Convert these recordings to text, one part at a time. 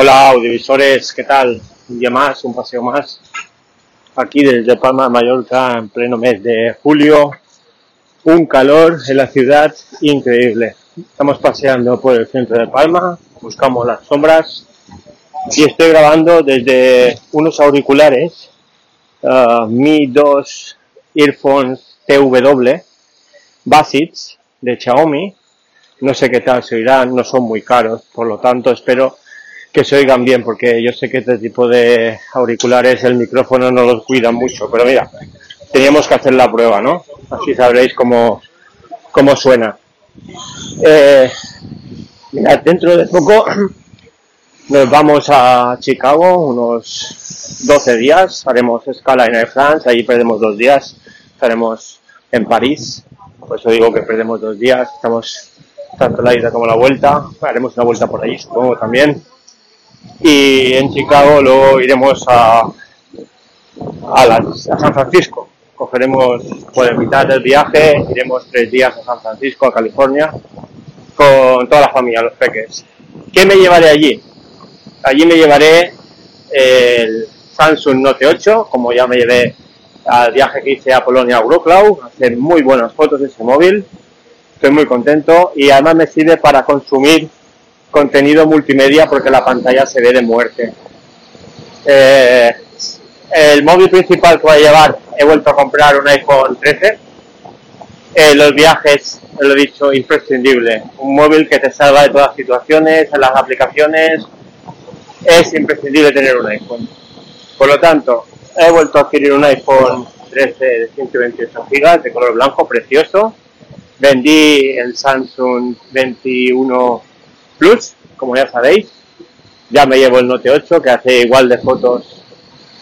Hola audiovisores, ¿qué tal? Un día más, un paseo más. Aquí desde Palma de Mallorca en pleno mes de julio. Un calor en la ciudad increíble. Estamos paseando por el centro de Palma, buscamos las sombras y estoy grabando desde unos auriculares uh, Mi 2 Earphones TW Basits de Xiaomi. No sé qué tal se oirán, no son muy caros, por lo tanto espero que se oigan bien, porque yo sé que este tipo de auriculares el micrófono no los cuida mucho, pero mira, teníamos que hacer la prueba, ¿no? Así sabréis cómo, cómo suena. Eh, mira, dentro de poco nos vamos a Chicago, unos 12 días, haremos escala en Air France, ahí perdemos dos días, estaremos en París, por eso digo que perdemos dos días, estamos tanto la ida como la vuelta, haremos una vuelta por allí supongo también, y en Chicago luego iremos a, a, San Francisco. Cogeremos por mitad del viaje, iremos tres días a San Francisco, a California, con toda la familia, los peques. ¿Qué me llevaré allí? Allí me llevaré el Samsung Note 8, como ya me llevé al viaje que hice a Polonia a Wrocław, hacer muy buenas fotos de ese móvil, estoy muy contento y además me sirve para consumir contenido multimedia porque la pantalla se ve de muerte. Eh, el móvil principal que voy a llevar, he vuelto a comprar un iPhone 13. Eh, los viajes, lo he dicho, imprescindible. Un móvil que te salva de todas situaciones, en las aplicaciones. Es imprescindible tener un iPhone. Por lo tanto, he vuelto a adquirir un iPhone 13 de 128 GB de color blanco, precioso. Vendí el Samsung 21 Plus, como ya sabéis. Ya me llevo el Note 8, que hace igual de fotos,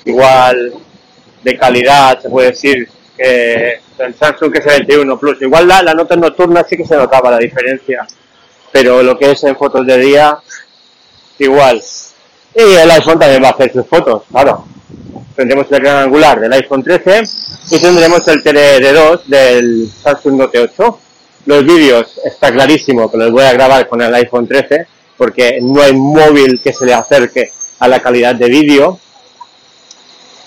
igual de calidad, se puede decir, que el Samsung que es el 21 Plus. Igual la, la nota nocturna sí que se notaba la diferencia, pero lo que es en fotos de día, igual. Y el iPhone también va a hacer sus fotos, claro. Tendremos el gran angular del iPhone 13 y tendremos el Tele 2 del Samsung Note 8 los vídeos está clarísimo que los voy a grabar con el iPhone 13 porque no hay móvil que se le acerque a la calidad de vídeo.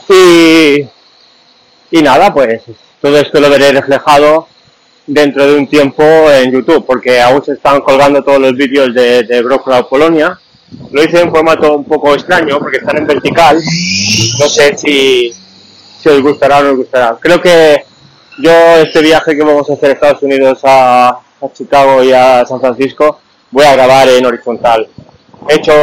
Y, y nada, pues todo esto lo veré reflejado dentro de un tiempo en YouTube, porque aún se están colgando todos los vídeos de, de Polonia. Lo hice en formato un poco extraño, porque están en vertical. No sé si, si os gustará o no os gustará. Creo que yo este viaje que vamos a hacer a Estados Unidos a, Chicago y a San Francisco voy a grabar en horizontal. He hecho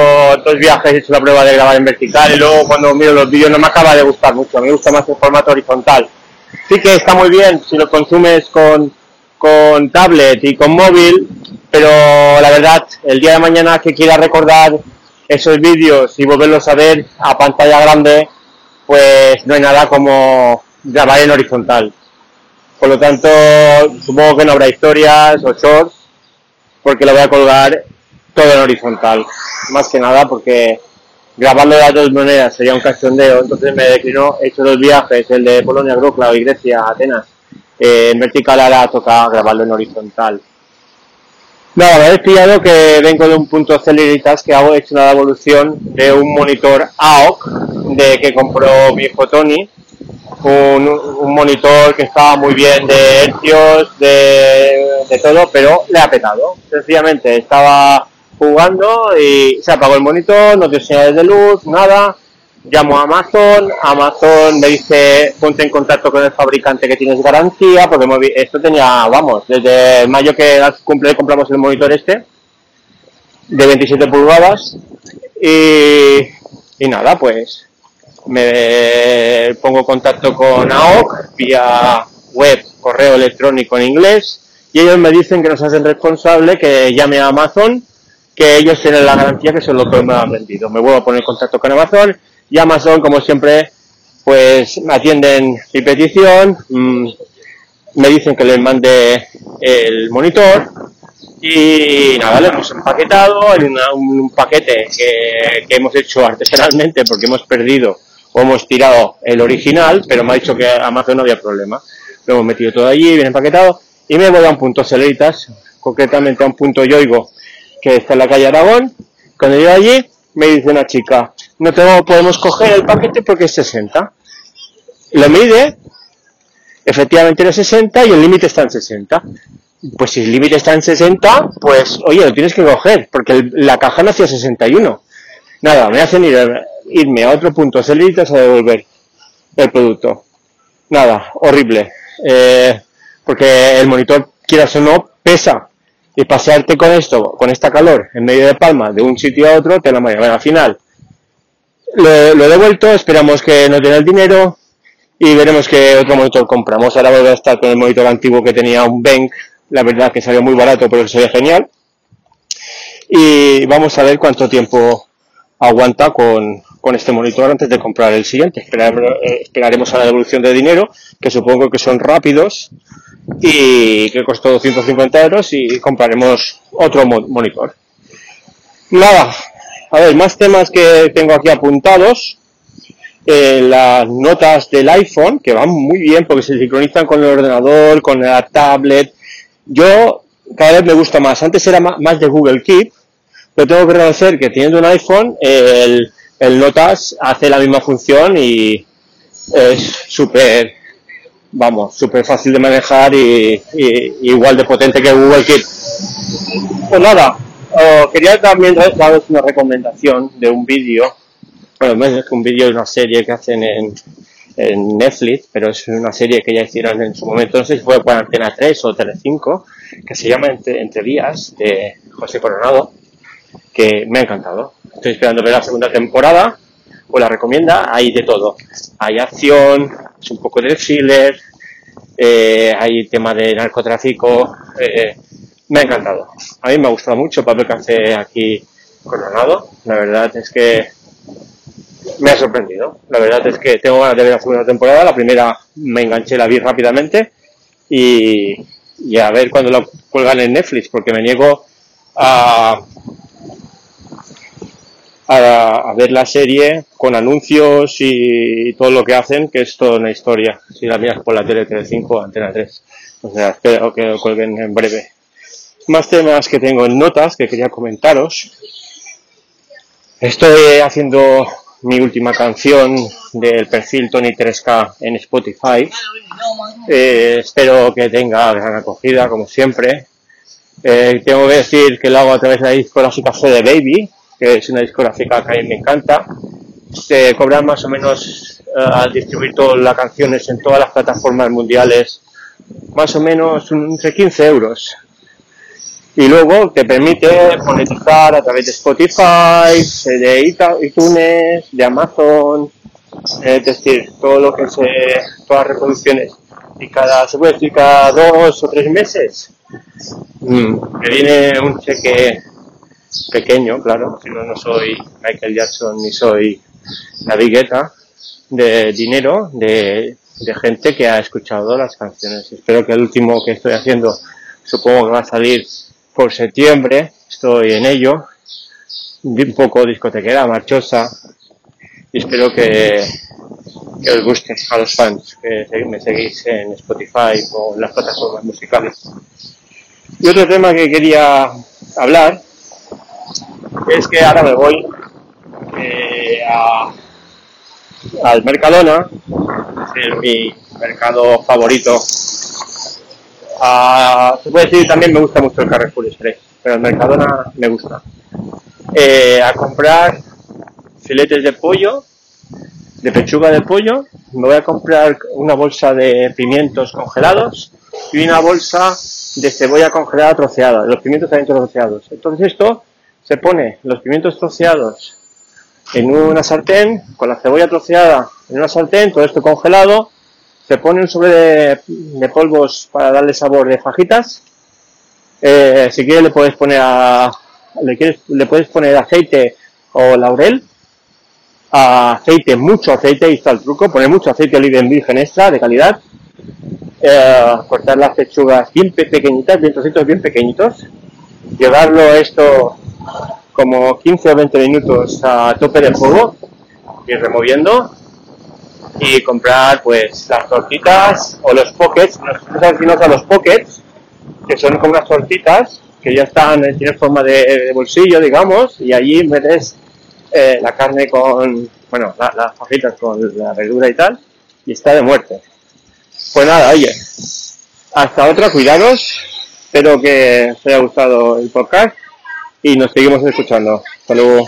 dos viajes, he hecho la prueba de grabar en vertical y luego cuando miro los vídeos no me acaba de gustar mucho, me gusta más el formato horizontal. Sí que está muy bien si lo consumes con, con tablet y con móvil, pero la verdad, el día de mañana que quiera recordar esos vídeos y volverlos a ver a pantalla grande, pues no hay nada como grabar en horizontal. Por lo tanto, supongo que no habrá historias o shorts, porque lo voy a colgar todo en horizontal. Más que nada porque grabando de las dos maneras sería un cachondeo, entonces me declinó, he hecho dos viajes, el de Polonia, Wrocław y Grecia, Atenas. Eh, en vertical ahora toca grabarlo en horizontal. Nada, me he pillado que vengo de un punto Celeritas que hago, he hecho una evolución de un monitor AOC de que compró mi hijo Tony un, monitor que estaba muy bien de hercios, de, todo, pero le ha petado. Sencillamente estaba jugando y se apagó el monitor, no dio señales de luz, nada. Llamo a Amazon, Amazon me dice ponte en contacto con el fabricante que tienes garantía, porque esto tenía, vamos, desde mayo que cumple compramos el monitor este, de 27 pulgadas, y, y nada, pues me pongo contacto con AOC vía web, correo electrónico en inglés y ellos me dicen que nos hacen responsable, que llame a Amazon, que ellos tienen la garantía que son lo que me han vendido. Me vuelvo a poner contacto con Amazon y Amazon, como siempre, pues atienden mi petición, mm, me dicen que les mande el monitor y nada, lo hemos empaquetado en un paquete que, que hemos hecho artesanalmente porque hemos perdido hemos tirado el original, pero me ha dicho que Amazon no había problema. Lo hemos metido todo allí, bien empaquetado, y me voy a un punto Celeritas, concretamente a un punto Yoigo, que está en la calle Aragón. Cuando llego allí, me dice una chica, no podemos coger el paquete porque es 60. Lo mide, efectivamente era 60 y el límite está en 60. Pues si el límite está en 60, pues oye, lo tienes que coger, porque la caja no hacía 61. Nada, me hacen ir, irme a otro punto, límites a devolver el producto. Nada, horrible. Eh, porque el monitor, quieras o no, pesa. Y pasearte con esto, con esta calor, en medio de Palma, de un sitio a otro, te la mañana. al final, lo, he devuelto, esperamos que no tenga el dinero y veremos qué otro monitor compramos. Ahora voy a estar con el monitor antiguo que tenía un Bank, la verdad que salió muy barato, pero sería genial. Y vamos a ver cuánto tiempo aguanta con, con este monitor antes de comprar el siguiente. Eh, esperaremos a la devolución de dinero, que supongo que son rápidos y que costó 250 euros y compraremos otro monitor. Nada, a ver, más temas que tengo aquí apuntados. Eh, las notas del iPhone, que van muy bien porque se sincronizan con el ordenador, con la tablet. Yo cada vez me gusta más. Antes era más de Google Keep, pero tengo que reconocer que teniendo un iPhone, el, el Notas hace la misma función y es súper, vamos, súper fácil de manejar y, igual de potente que Google Keep. Pues nada, quería también daros una recomendación de un vídeo, bueno, es un vídeo de una serie que hacen en, en Netflix, pero es una serie que ya hicieron en su momento, no sé si fue por Antena 3 o Tele 5, que se llama Entre, Entre Vías, de José Coronado, que me ha encantado. Estoy esperando ver la segunda temporada, pues la recomienda, hay de todo. Hay acción, es un poco de thriller, eh, hay tema de narcotráfico, eh, me ha encantado. A mí me ha gustado mucho que hace aquí Coronado, la verdad es que me ha sorprendido. La verdad es que tengo ganas de ver la segunda temporada, la primera me enganché, la vi rápidamente y, y a ver cuando lo cuelgan en Netflix, porque me niego a, a, ver la serie con anuncios y, todo lo que hacen, que es toda una historia. Si la miras por la tele 5 Antena 3. O sea, espero que lo cuelguen en breve. Más temas que tengo en notas que quería comentaros. Estoy haciendo mi última canción del perfil Tony 3K en Spotify. Eh, espero que tenga gran acogida, como siempre. Eh, tengo que decir que lo hago a través de la discográfica de Baby, que es una discográfica que a mí me encanta. Se cobran más o menos eh, al distribuir todas las canciones en todas las plataformas mundiales, más o menos entre 15 euros. Y luego te permite monetizar a través de Spotify, de iTunes, de Amazon, es decir, todo lo que se, todas las reproducciones. Y cada, se puede decir cada dos o tres meses, mm, que viene un cheque pequeño, claro, si no, no soy Michael Jackson ni soy la Guetta, de dinero de, de gente que ha escuchado las canciones. Espero que el último que estoy haciendo, supongo que va a salir por septiembre, estoy en ello, un poco discotequera, marchosa, y espero que, que os guste a los fans que me seguís en Spotify o en las plataformas musicales. Y otro tema que quería hablar es que ahora me voy eh, al Mercadona, es mi mercado favorito. Ah, se puede decir también me gusta mucho el Carrefour Express, pero el Mercadona me gusta. Eh, a comprar filetes de pollo, de pechuga de pollo, me voy a comprar una bolsa de pimientos congelados y una bolsa de cebolla congelada troceada, los pimientos también troceados. Entonces esto se pone los pimientos troceados en una sartén, con la cebolla troceada en una sartén, todo esto congelado, se pone un sobre de, polvos para darle sabor de fajitas. Eh, si quieres le puedes poner a, le, puedes poner aceite o laurel. aceite, mucho aceite, ahí está el truco, poner mucho aceite oliva en virgen extra de calidad. Eh, cortar las pechugas bien pequeñitas, bien trocitos bien pequeñitos. Llevarlo esto como 15 o 20 minutos a tope de fuego, ir removiendo y comprar pues las tortitas o los pockets, nos a los pockets, que son como unas tortitas que ya están, tienen forma de, bolsillo, digamos, y allí metes eh, la carne con, bueno, la- las fajitas con la verdura y tal, y está de muerte. Pues nada, oye, hasta otra, cuidados, espero que os haya gustado el podcast y nos seguimos escuchando. Hasta luego.